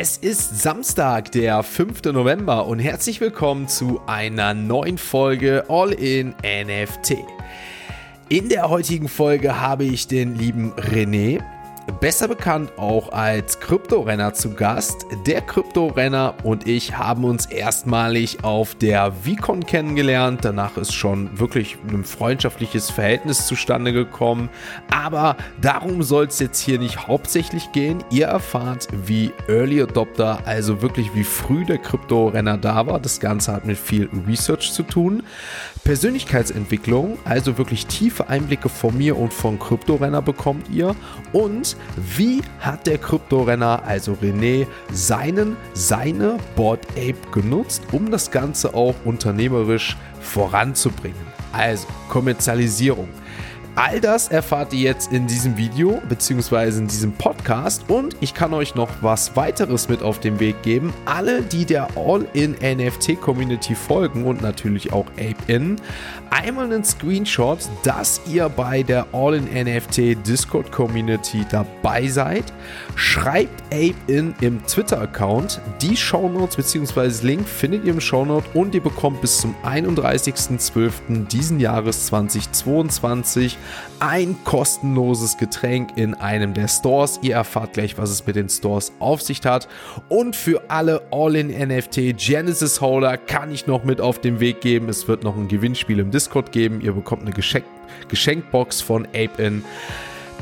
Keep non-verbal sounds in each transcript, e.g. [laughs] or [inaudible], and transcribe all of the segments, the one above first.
Es ist Samstag, der 5. November und herzlich willkommen zu einer neuen Folge All in NFT. In der heutigen Folge habe ich den lieben René besser bekannt auch als Kryptorenner zu Gast. Der Kryptorenner und ich haben uns erstmalig auf der Vicon kennengelernt. Danach ist schon wirklich ein freundschaftliches Verhältnis zustande gekommen. Aber darum soll es jetzt hier nicht hauptsächlich gehen. Ihr erfahrt, wie Early Adopter, also wirklich wie früh der Kryptorenner da war. Das Ganze hat mit viel Research zu tun. Persönlichkeitsentwicklung, also wirklich tiefe Einblicke von mir und von Kryptorenner bekommt ihr. Und wie hat der Kryptorenner, also René, seinen, seine Board Ape genutzt, um das Ganze auch unternehmerisch voranzubringen? Also Kommerzialisierung. All das erfahrt ihr jetzt in diesem Video bzw. in diesem Podcast und ich kann euch noch was weiteres mit auf den Weg geben. Alle, die der All-in-NFT-Community folgen und natürlich auch Ape-In, einmal einen Screenshot, dass ihr bei der All-in-NFT Discord-Community dabei seid. Schreibt Ape-In im Twitter-Account. Die Shownotes bzw. Link findet ihr im Shownote und ihr bekommt bis zum 31.12. diesen Jahres 2022 ein kostenloses Getränk in einem der Stores. Ihr erfahrt gleich, was es mit den Stores auf sich hat. Und für alle All-in-NFT Genesis Holder kann ich noch mit auf den Weg geben. Es wird noch ein Gewinnspiel im Discord geben. Ihr bekommt eine Geschenk Geschenkbox von Ape-In.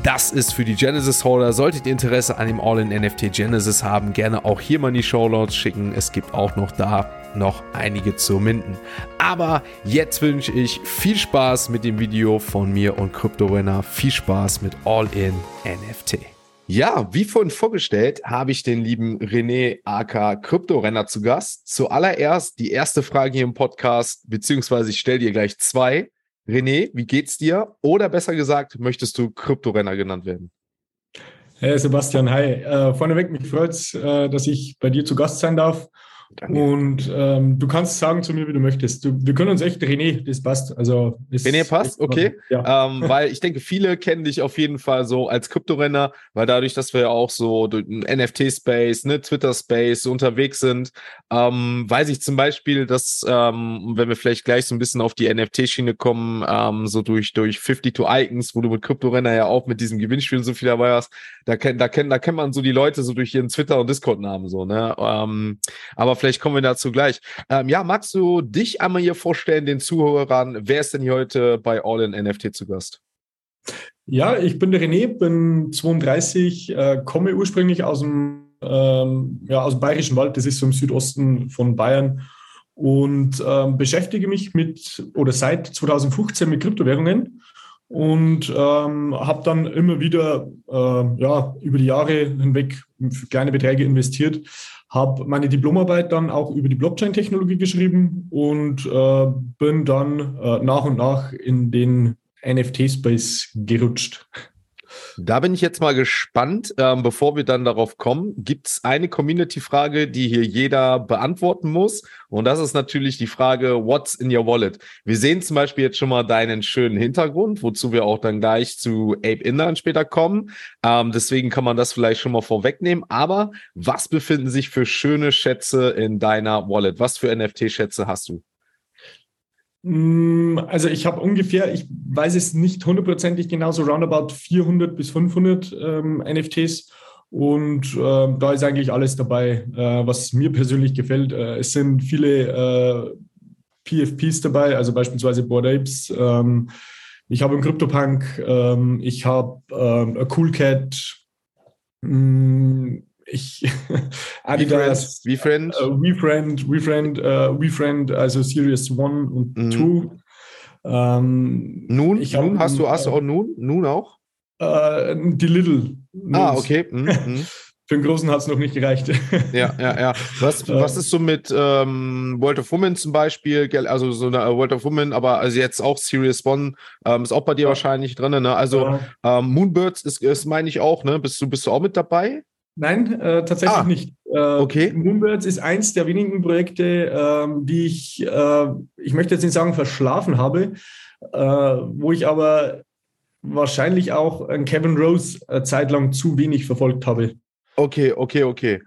Das ist für die Genesis Holder. Solltet ihr Interesse an dem All-in-NFT Genesis haben, gerne auch hier mal in die Shownotes schicken. Es gibt auch noch da noch einige zu minden. Aber jetzt wünsche ich viel Spaß mit dem Video von mir und CryptoRenner. Viel Spaß mit All-in-NFT. Ja, wie vorhin vorgestellt, habe ich den lieben René AK Kryptorenner zu Gast. Zuallererst die erste Frage hier im Podcast, beziehungsweise ich stelle dir gleich zwei. René, wie geht's dir? Oder besser gesagt, möchtest du Kryptorenner genannt werden? Hey Sebastian, hi. Äh, vorneweg, mich freut es, äh, dass ich bei dir zu Gast sein darf. Danke. Und ähm, du kannst sagen zu mir, wie du möchtest. Du, wir können uns echt René, das passt. Also René passt, okay. Ja. Ähm, weil ich denke, viele kennen dich auf jeden Fall so als Kryptorenner, weil dadurch, dass wir ja auch so im NFT-Space, ne, Twitter-Space unterwegs sind, ähm, weiß ich zum Beispiel, dass, ähm, wenn wir vielleicht gleich so ein bisschen auf die NFT-Schiene kommen, ähm, so durch, durch 52 Icons, wo du mit Kryptorenner ja auch mit diesem Gewinnspiel so viel dabei hast, da kennt, da da kennt man so die Leute so durch ihren Twitter- und Discord-Namen so, ne? Ähm, aber vielleicht kommen wir dazu gleich. Ähm, ja, magst du dich einmal hier vorstellen, den Zuhörern? Wer ist denn hier heute bei All in NFT zu Gast? Ja, ich bin der René, bin 32, äh, komme ursprünglich aus dem, ähm, ja, aus dem Bayerischen Wald, das ist so im Südosten von Bayern und ähm, beschäftige mich mit oder seit 2015 mit Kryptowährungen und ähm, habe dann immer wieder äh, ja, über die Jahre hinweg kleine Beträge investiert habe meine Diplomarbeit dann auch über die Blockchain-Technologie geschrieben und äh, bin dann äh, nach und nach in den NFT-Space gerutscht. Da bin ich jetzt mal gespannt. Ähm, bevor wir dann darauf kommen, gibt es eine Community-Frage, die hier jeder beantworten muss. Und das ist natürlich die Frage, what's in your wallet? Wir sehen zum Beispiel jetzt schon mal deinen schönen Hintergrund, wozu wir auch dann gleich zu Ape Inland später kommen. Ähm, deswegen kann man das vielleicht schon mal vorwegnehmen. Aber was befinden sich für schöne Schätze in deiner Wallet? Was für NFT-Schätze hast du? Mm, also ich habe ungefähr, ich weiß es nicht hundertprozentig genau, so roundabout 400 bis 500 ähm, NFTs. Und äh, da ist eigentlich alles dabei, äh, was mir persönlich gefällt. Äh, es sind viele äh, PFPs dabei, also beispielsweise Board Apes. Ähm, ich habe einen CryptoPunk, ähm, ich habe ähm, a Cool Cat, mh, mm, ich [laughs] Adidas, WeFriend, uh, WeFriend, WeFriend, uh, WeFriend, also Series 1 und 2. Mhm. Ähm, nun, ich nun hast du hast du auch nun, nun auch? Äh, die Little. Ah, okay. Mhm. [laughs] mhm. Für den Großen hat es noch nicht gereicht. ja, ja, ja. Was, [laughs] was ist so mit ähm, World of Women zum Beispiel? Also so eine World of Women, aber also jetzt auch Series One ähm, ist auch bei dir ja. wahrscheinlich drin. Ne? Also ja. ähm, Moonbirds ist, ist meine ich auch. Ne? Bist du bist du auch mit dabei? Nein, äh, tatsächlich ah, nicht. Äh, okay. Moonbirds ist eins der wenigen Projekte, äh, die ich, äh, ich möchte jetzt nicht sagen, verschlafen habe, äh, wo ich aber wahrscheinlich auch Kevin Rose äh, zeitlang zu wenig verfolgt habe. Okay, okay, okay.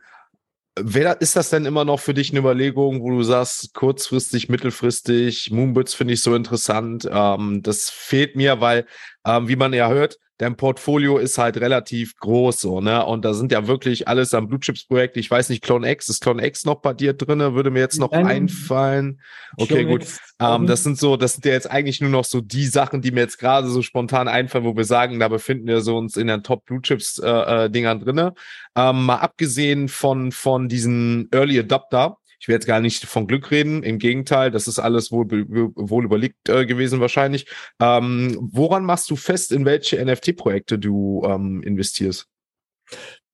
Wer, ist das denn immer noch für dich eine Überlegung, wo du sagst, kurzfristig, mittelfristig, Moonbits finde ich so interessant. Ähm, das fehlt mir, weil, ähm, wie man ja hört, dein Portfolio ist halt relativ groß so, ne? Und da sind ja wirklich alles am Blue Chips Projekt. Ich weiß nicht, Clone X, ist Clone X noch bei dir drinne? Würde mir jetzt noch Nein. einfallen. Okay, Clone gut. Ähm, das sind so, das sind ja jetzt eigentlich nur noch so die Sachen, die mir jetzt gerade so spontan einfallen, wo wir sagen, da befinden wir so uns in den Top Blue Chips äh, äh, Dingern drinne. Ähm, mal abgesehen von, von diesen Early Adopter, ich will jetzt gar nicht von Glück reden, im Gegenteil, das ist alles wohl, wohl überlegt äh, gewesen wahrscheinlich. Ähm, woran machst du fest, in welche NFT-Projekte du ähm, investierst?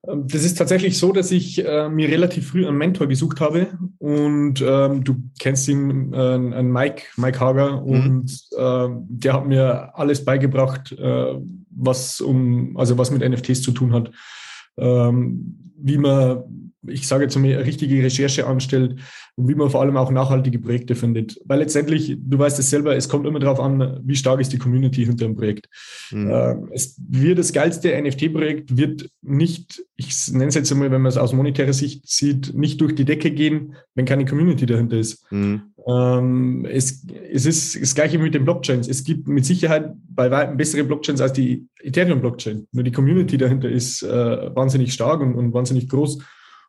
Ähm, das ist tatsächlich so, dass ich äh, mir relativ früh einen Mentor gesucht habe und ähm, du kennst ihn, äh, einen Mike, Mike Hager mhm. und äh, der hat mir alles beigebracht, äh, was um, also was mit NFTs zu tun hat, ähm, wie man ich sage jetzt mal, richtige Recherche anstellt und wie man vor allem auch nachhaltige Projekte findet. Weil letztendlich, du weißt es selber, es kommt immer darauf an, wie stark ist die Community hinter dem Projekt. Mhm. Äh, es wird das geilste NFT-Projekt, wird nicht, ich nenne es jetzt einmal, wenn man es aus monetärer Sicht sieht, nicht durch die Decke gehen, wenn keine Community dahinter ist. Mhm. Ähm, es, es ist das Gleiche mit den Blockchains. Es gibt mit Sicherheit bei weitem bessere Blockchains als die Ethereum-Blockchain. Nur die Community dahinter ist äh, wahnsinnig stark und, und wahnsinnig groß.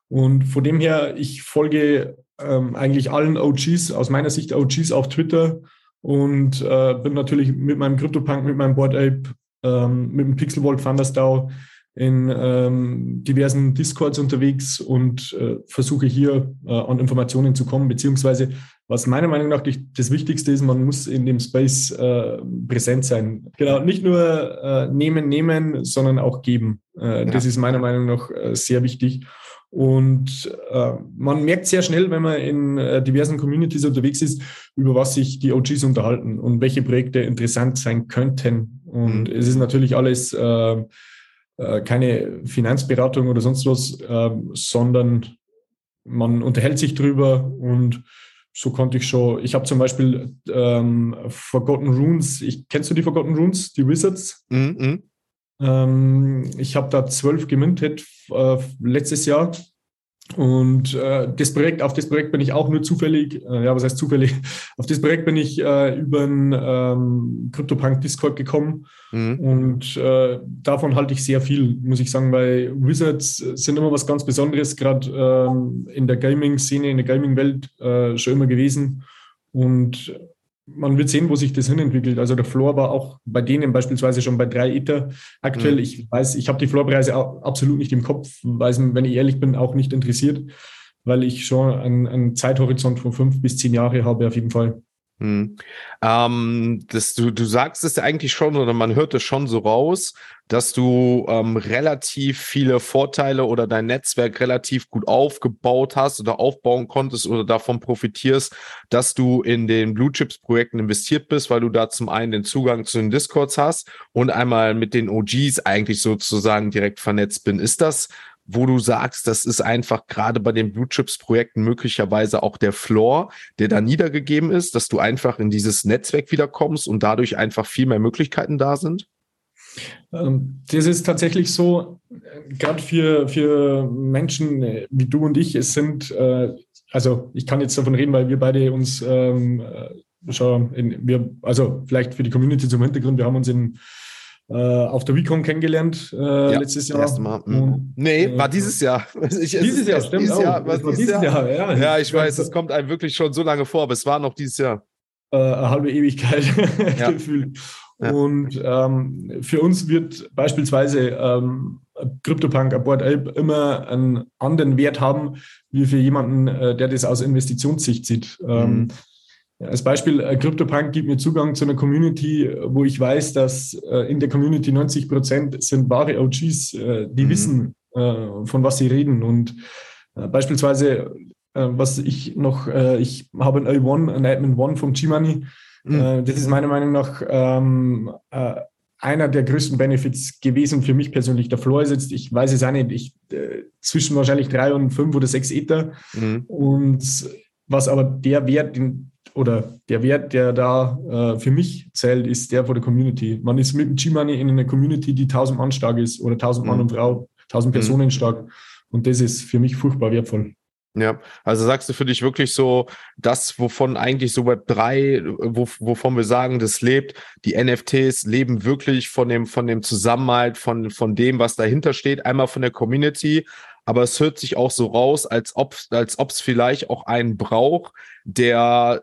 Und von dem her, ich folge ähm, eigentlich allen OGs, aus meiner Sicht OGs auf Twitter und äh, bin natürlich mit meinem CryptoPunk, mit meinem Board Ape, ähm, mit dem Pixelwald Thunderstau in ähm, diversen Discords unterwegs und äh, versuche hier äh, an Informationen zu kommen, beziehungsweise was meiner Meinung nach das Wichtigste ist, man muss in dem Space äh, präsent sein. Genau, nicht nur äh, nehmen, nehmen, sondern auch geben. Äh, ja. Das ist meiner Meinung nach äh, sehr wichtig. Und äh, man merkt sehr schnell, wenn man in äh, diversen Communities unterwegs ist, über was sich die OGs unterhalten und welche Projekte interessant sein könnten. Und mhm. es ist natürlich alles äh, äh keine Finanzberatung oder sonst was, ähm, sondern man unterhält sich drüber und so konnte ich schon. Ich habe zum Beispiel ähm, Forgotten Runes. Ich, kennst du die Forgotten Runes, die Wizards? Mhm. Ähm, ich habe da zwölf gemintet äh, letztes Jahr. Und äh, das Projekt, auf das Projekt bin ich auch nur zufällig, äh, ja, was heißt zufällig? [laughs] Auf das Projekt bin ich äh, über einen ähm, CryptoPunk Discord gekommen mhm. und äh, davon halte ich sehr viel, muss ich sagen, weil Wizards sind immer was ganz Besonderes, gerade ähm, in der Gaming-Szene, in der Gaming-Welt äh, schon immer gewesen. Und man wird sehen, wo sich das hinentwickelt. Also der Floor war auch bei denen beispielsweise schon bei drei Ether aktuell. Mhm. Ich weiß, ich habe die Floorpreise absolut nicht im Kopf, weil es, wenn ich ehrlich bin, auch nicht interessiert, weil ich schon einen, einen Zeithorizont von fünf bis zehn Jahre habe auf jeden Fall. Hm. Ähm, das, du, du sagst es eigentlich schon oder man hört es schon so raus, dass du ähm, relativ viele Vorteile oder dein Netzwerk relativ gut aufgebaut hast oder aufbauen konntest oder davon profitierst, dass du in den Blue Chips Projekten investiert bist, weil du da zum einen den Zugang zu den Discords hast und einmal mit den OGs eigentlich sozusagen direkt vernetzt bin. Ist das wo du sagst, das ist einfach gerade bei den Blue Chips Projekten möglicherweise auch der Floor, der da niedergegeben ist, dass du einfach in dieses Netzwerk wiederkommst und dadurch einfach viel mehr Möglichkeiten da sind? Ähm, das ist tatsächlich so, gerade für, für Menschen wie du und ich, es sind, äh, also ich kann jetzt davon reden, weil wir beide uns ähm, äh, schon, in, wir, also vielleicht für die Community zum Hintergrund, wir haben uns in auf der Recon kennengelernt äh, ja, letztes Jahr. Erste Mal. Mhm. Nee, äh, war dieses Jahr. [laughs] Ich, dieses Jahr, stimmt. Dieses Jahr, war dieses Jahr. Jahr. ja. ja, ich weiß, es kommt einem wirklich schon so lange vor, aber es war noch dieses Jahr. Äh, eine halbe Ewigkeit [laughs] ja. gefühlt. Ja. Und ähm, für uns wird beispielsweise ähm, CryptoPunk Aboard Ape immer einen anderen Wert haben, wie für jemanden, äh, der das aus Investitionssicht sieht. Ähm, mhm. Als Beispiel, äh, CryptoPunk gibt mir Zugang zu einer Community, wo ich weiß, dass äh, in der Community 90 Prozent sind wahre OGs, äh, die mhm. wissen, von was sie reden. Und beispielsweise, was ich noch, ich habe ein A1, ein Admin One vom G-Money. Mhm. Das ist meiner Meinung nach ähm, einer der größten Benefits gewesen für mich persönlich. Der Floor ist jetzt, ich weiß es auch nicht, ich, zwischen wahrscheinlich drei und fünf oder sechs Ether. Mhm. Und was aber der Wert, den oder der Wert, der da äh, für mich zählt, ist der von der Community. Man ist mit dem G-Money in einer Community, die 1000 Mann stark ist oder 1000 Mann mhm. und Frau, 1000 Personen mhm. stark. Und das ist für mich furchtbar wertvoll. Ja, also sagst du für dich wirklich so, das, wovon eigentlich so Web 3, wo, wovon wir sagen, das lebt, die NFTs leben wirklich von dem, von dem Zusammenhalt, von, von dem, was dahinter steht, einmal von der Community, aber es hört sich auch so raus, als ob als es vielleicht auch einen braucht, der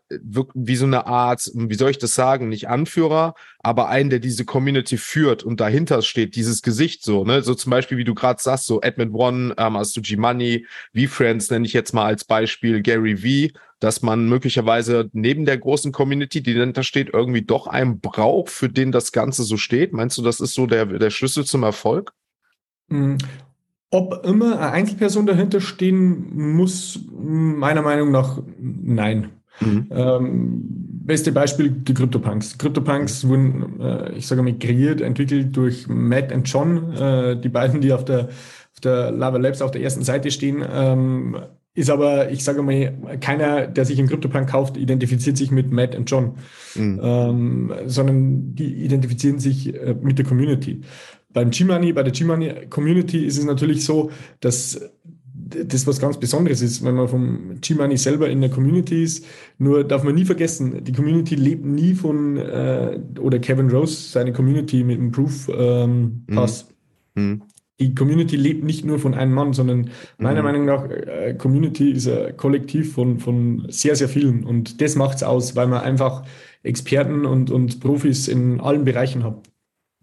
wie so eine Art, wie soll ich das sagen, nicht Anführer, aber einen, der diese Community führt und dahinter steht, dieses Gesicht so, ne, so zum Beispiel, wie du gerade sagst, so Admin One, ähm, hast du G-Money, V-Friends nenne ich jetzt mal als Beispiel, Gary V, dass man möglicherweise neben der großen Community, die dahinter steht, irgendwie doch einen braucht, für den das Ganze so steht. Meinst du, das ist so der, der Schlüssel zum Erfolg? Ob immer eine Einzelperson dahinter stehen muss, meiner Meinung nach nein. Mhm. Ähm, beste Beispiel die CryptoPunks. CryptoPunks wurden, äh, ich sage mal, kreiert, entwickelt durch Matt und John, äh, die beiden, die auf der, auf der Lava Labs auf der ersten Seite stehen. Ähm, ist aber, ich sage mal, keiner, der sich einen CryptoPunk kauft, identifiziert sich mit Matt und John, mhm. ähm, sondern die identifizieren sich äh, mit der Community. Beim G-Money, bei der G-Money Community ist es natürlich so, dass das was ganz Besonderes ist, wenn man vom G-Money selber in der Community ist. Nur darf man nie vergessen, die Community lebt nie von, äh, oder Kevin Rose, seine Community mit dem Proof ähm, mhm. Pass. Mhm. Die Community lebt nicht nur von einem Mann, sondern meiner mhm. Meinung nach, äh, Community ist ein Kollektiv von, von sehr, sehr vielen. Und das macht es aus, weil man einfach Experten und, und Profis in allen Bereichen hat.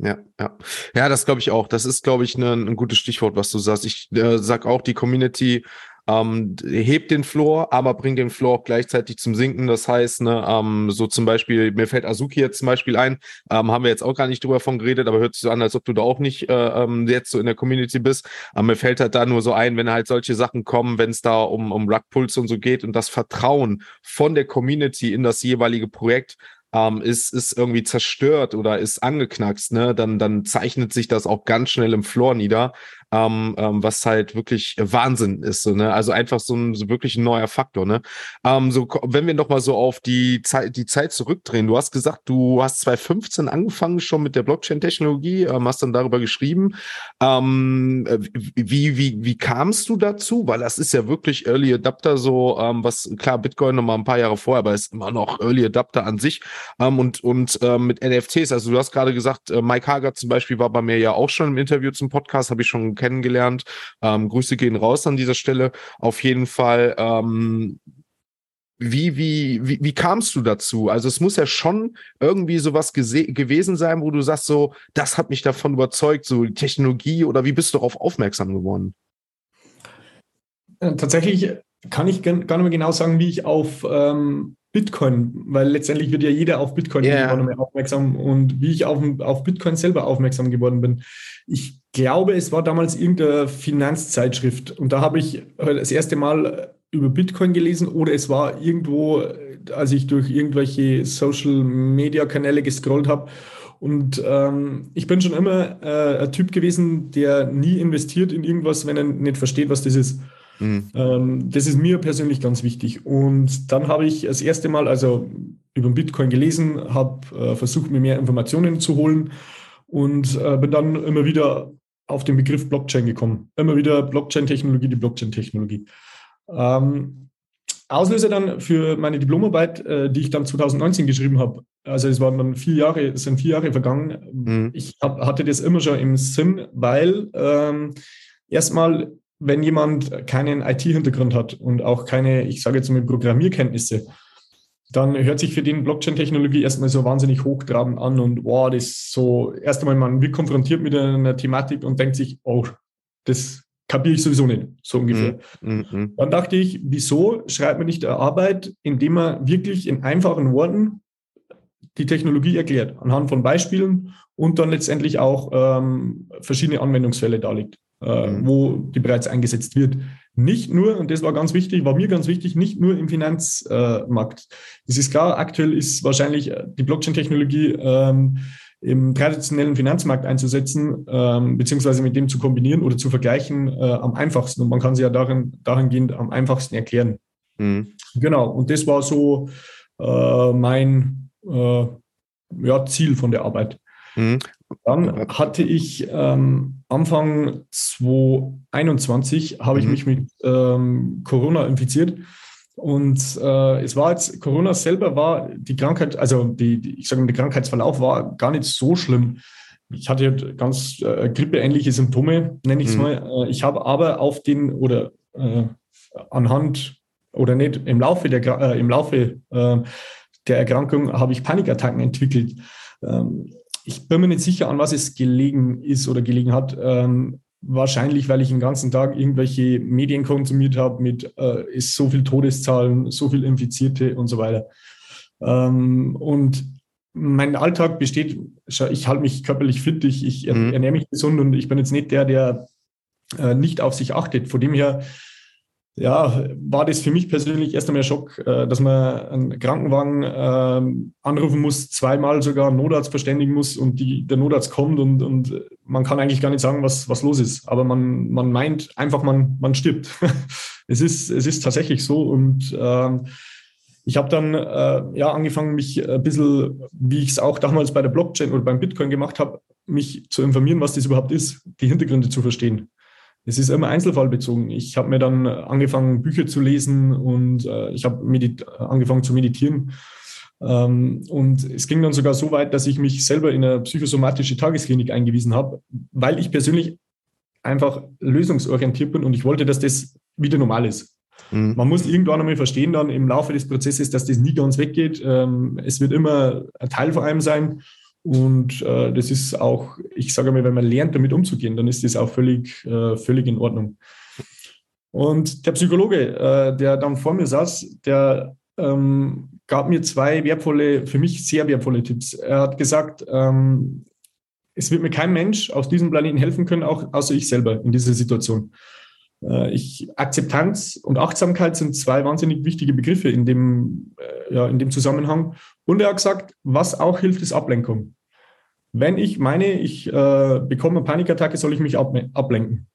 Ja, ja. Ja, das glaube ich auch. Das ist, glaube ich, ne, ein gutes Stichwort, was du sagst. Ich äh, sag auch, die Community ähm, hebt den Floor, aber bringt den Floor auch gleichzeitig zum Sinken. Das heißt, ne, ähm, so zum Beispiel, mir fällt Azuki jetzt zum Beispiel ein, ähm, haben wir jetzt auch gar nicht drüber von geredet, aber hört sich so an, als ob du da auch nicht äh, ähm, jetzt so in der Community bist. Aber mir fällt halt da nur so ein, wenn halt solche Sachen kommen, wenn es da um, um Rugpuls und so geht und das Vertrauen von der Community in das jeweilige Projekt ähm, ist, ist irgendwie zerstört oder ist angeknackst, ne, dann, dann zeichnet sich das auch ganz schnell im Floor nieder ähm, ähm, was halt wirklich Wahnsinn ist. So, ne? Also einfach so ein so wirklich ein neuer Faktor. Ne? Ähm, so, wenn wir noch mal so auf die Zeit, die Zeit zurückdrehen. Du hast gesagt, du hast 2015 angefangen schon mit der Blockchain-Technologie, ähm, hast dann darüber geschrieben. Ähm, wie, wie, wie kamst du dazu? Weil das ist ja wirklich Early Adapter so, ähm, was klar, Bitcoin noch mal ein paar Jahre vorher, aber ist immer noch Early Adapter an sich. Ähm, und und ähm, mit NFTs, also du hast gerade gesagt, äh, Mike Hager zum Beispiel war bei mir ja auch schon im Interview zum Podcast, habe ich schon kennengelernt. Ähm, Grüße gehen raus an dieser Stelle. Auf jeden Fall. Ähm, wie, wie, wie, wie kamst du dazu? Also es muss ja schon irgendwie sowas gewesen sein, wo du sagst, so, das hat mich davon überzeugt, so Technologie oder wie bist du darauf aufmerksam geworden? Äh, tatsächlich kann ich gar nicht mehr genau sagen, wie ich auf ähm, Bitcoin, weil letztendlich wird ja jeder auf Bitcoin yeah. aufmerksam und wie ich auf, auf Bitcoin selber aufmerksam geworden bin. Ich glaube, es war damals irgendeine Finanzzeitschrift und da habe ich das erste Mal über Bitcoin gelesen oder es war irgendwo, als ich durch irgendwelche Social-Media-Kanäle gescrollt habe. Und ähm, ich bin schon immer äh, ein Typ gewesen, der nie investiert in irgendwas, wenn er nicht versteht, was das ist. Mhm. Ähm, das ist mir persönlich ganz wichtig. Und dann habe ich das erste Mal also über Bitcoin gelesen, habe äh, versucht, mir mehr Informationen zu holen und äh, bin dann immer wieder auf den Begriff Blockchain gekommen. Immer wieder Blockchain-Technologie, die Blockchain-Technologie. Ähm, Auslöser dann für meine Diplomarbeit, äh, die ich dann 2019 geschrieben habe. Also es waren dann vier Jahre, es sind vier Jahre vergangen. Mhm. Ich hab, hatte das immer schon im Sinn, weil ähm, erstmal wenn jemand keinen IT-Hintergrund hat und auch keine, ich sage jetzt mal, Programmierkenntnisse, dann hört sich für den Blockchain-Technologie erstmal so wahnsinnig hochtrabend an und wow, das ist so, erst einmal, man wird konfrontiert mit einer Thematik und denkt sich, oh, das kapiere ich sowieso nicht, so ungefähr. Mm -hmm. Dann dachte ich, wieso schreibt man nicht eine Arbeit, indem man wirklich in einfachen Worten die Technologie erklärt, anhand von Beispielen und dann letztendlich auch ähm, verschiedene Anwendungsfälle darlegt äh, mhm. wo die bereits eingesetzt wird. Nicht nur, und das war ganz wichtig, war mir ganz wichtig, nicht nur im Finanzmarkt. es ist klar, aktuell ist wahrscheinlich äh, die Blockchain-Technologie ähm, im traditionellen Finanzmarkt einzusetzen, ähm, beziehungsweise mit dem zu kombinieren oder zu vergleichen, äh, am einfachsten. Und man kann sie ja darin, dahingehend am einfachsten erklären. Mhm. Genau, und das war so äh, mein äh, ja, Ziel von der Arbeit. Mhm. Dann hatte ich ähm, Anfang 2021 habe ich mhm. mich mit ähm, Corona infiziert. Und äh, es war jetzt, Corona selber war die Krankheit, also die, die ich sage mal, der Krankheitsverlauf war gar nicht so schlimm. Ich hatte ganz äh, grippeähnliche Symptome, nenne ich es mhm. mal. Äh, ich habe aber auf den oder äh, anhand oder nicht im Laufe der, äh, im Laufe äh, der Erkrankung habe ich Panikattacken entwickelt. Ähm, ich bin mir nicht sicher, an was es gelegen ist oder gelegen hat. Ähm, wahrscheinlich, weil ich den ganzen Tag irgendwelche Medien konsumiert habe mit äh, ist so viel Todeszahlen, so viel Infizierte und so weiter. Ähm, und mein Alltag besteht, ich halte mich körperlich fit, ich, ich mhm. ernähre mich gesund und ich bin jetzt nicht der, der äh, nicht auf sich achtet. Von dem her ja, war das für mich persönlich erst einmal ein Schock, äh, dass man einen Krankenwagen äh, anrufen muss, zweimal sogar einen Notarzt verständigen muss und die, der Notarzt kommt und, und man kann eigentlich gar nicht sagen, was, was los ist. Aber man, man meint einfach, man, man stirbt. [laughs] es, ist, es ist tatsächlich so und äh, ich habe dann äh, ja angefangen, mich ein bisschen, wie ich es auch damals bei der Blockchain oder beim Bitcoin gemacht habe, mich zu informieren, was das überhaupt ist, die Hintergründe zu verstehen. Es ist immer einzelfallbezogen. Ich habe mir dann angefangen, Bücher zu lesen und äh, ich habe angefangen zu meditieren. Ähm, und es ging dann sogar so weit, dass ich mich selber in eine psychosomatische Tagesklinik eingewiesen habe, weil ich persönlich einfach lösungsorientiert bin und ich wollte, dass das wieder normal ist. Mhm. Man muss irgendwann einmal verstehen dann im Laufe des Prozesses, dass das nie ganz weggeht. Ähm, es wird immer ein Teil von einem sein und äh, das ist auch, ich sage mal, wenn man lernt, damit umzugehen, dann ist das auch völlig, äh, völlig in Ordnung. Und der Psychologe, äh, der dann vor mir saß, der ähm, gab mir zwei wertvolle, für mich sehr wertvolle Tipps. Er hat gesagt, ähm, es wird mir kein Mensch auf diesem Planeten helfen können, auch außer ich selber in dieser Situation. Äh, ich, Akzeptanz und Achtsamkeit sind zwei wahnsinnig wichtige Begriffe in dem, äh, ja, in dem Zusammenhang. Und er hat gesagt, was auch hilft, ist Ablenkung. Wenn ich meine, ich äh, bekomme eine Panikattacke, soll ich mich ab, ablenken.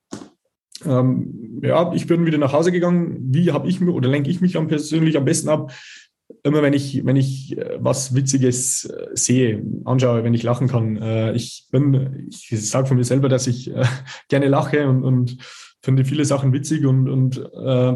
Ähm, ja, ich bin wieder nach Hause gegangen. Wie habe ich oder lenke ich mich dann persönlich am besten ab? Immer wenn ich, wenn ich äh, was Witziges sehe, anschaue, wenn ich lachen kann. Äh, ich bin, ich sage von mir selber, dass ich äh, [laughs] gerne lache und, und finde viele Sachen witzig und, und äh,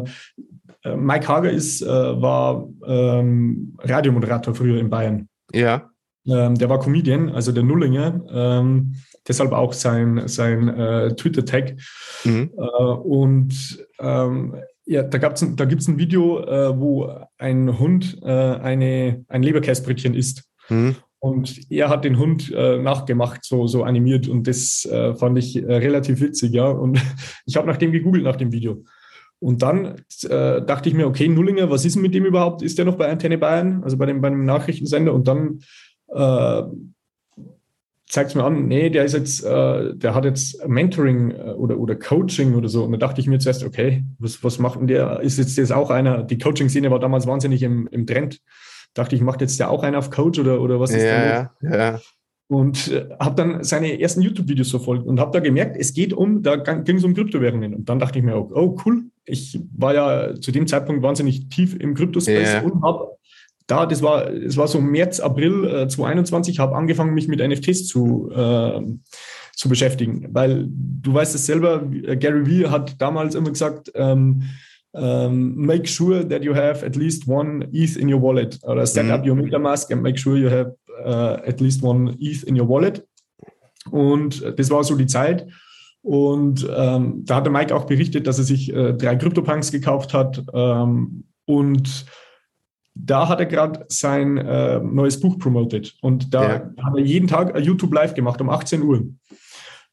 äh, Mike Hager ist, äh, war ähm, Radiomoderator früher in Bayern. Ja. Ähm, der war Comedian, also der Nullinger. Ähm, deshalb auch sein, sein äh, Twitter-Tag. Mhm. Äh, und ähm, ja, da, gab's da gibt es ein Video, äh, wo ein Hund äh, eine, ein Leberkäsbrötchen isst. Mhm. Und er hat den Hund äh, nachgemacht, so, so animiert. Und das äh, fand ich äh, relativ witzig, ja. Und [laughs] ich habe nach dem gegoogelt, nach dem Video. Und dann äh, dachte ich mir, okay, Nullinger, was ist denn mit dem überhaupt? Ist der noch bei Antenne Bayern, also bei dem, bei dem Nachrichtensender? Und dann äh, zeigt es mir an, nee, der ist jetzt, äh, der hat jetzt Mentoring oder, oder Coaching oder so. Und da dachte ich mir zuerst, okay, was, was macht denn der? Ist jetzt das auch einer? Die Coaching-Szene war damals wahnsinnig im, im Trend dachte ich, macht jetzt der auch einen auf Coach oder, oder was ist ja, da ja. Und äh, habe dann seine ersten YouTube-Videos verfolgt und habe da gemerkt, es geht um, da ging es um Kryptowährungen. Und dann dachte ich mir auch, oh cool, ich war ja zu dem Zeitpunkt wahnsinnig tief im Kryptospace ja. und habe da, das war, das war so März, April äh, 2021, habe angefangen, mich mit NFTs zu, äh, zu beschäftigen. Weil du weißt es selber, Gary Vee hat damals immer gesagt, ähm, um, make sure that you have at least one ETH in your wallet or set mhm. up your MetaMask and make sure you have uh, at least one ETH in your wallet. Und das war so die Zeit. Und ähm, da hat der Mike auch berichtet, dass er sich äh, drei CryptoPunks gekauft hat. Ähm, und da hat er gerade sein äh, neues Buch promotet. Und da ja. hat er jeden Tag ein YouTube Live gemacht um 18 Uhr.